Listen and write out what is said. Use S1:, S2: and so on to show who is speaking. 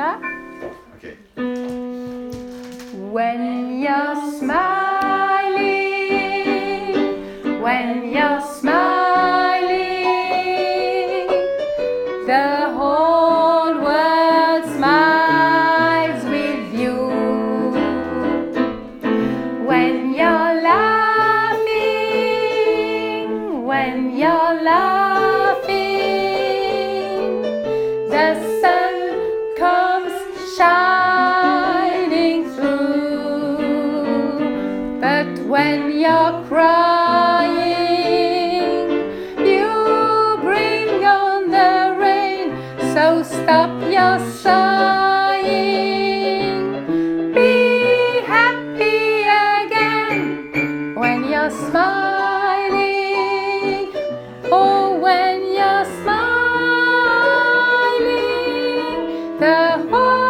S1: 시작.
S2: Okay.
S1: When you're smiling, when you're smiling, the whole world when you're crying, you bring on the rain. So stop your sighing. Be happy again when you're smiling. Oh, when you're smiling, the whole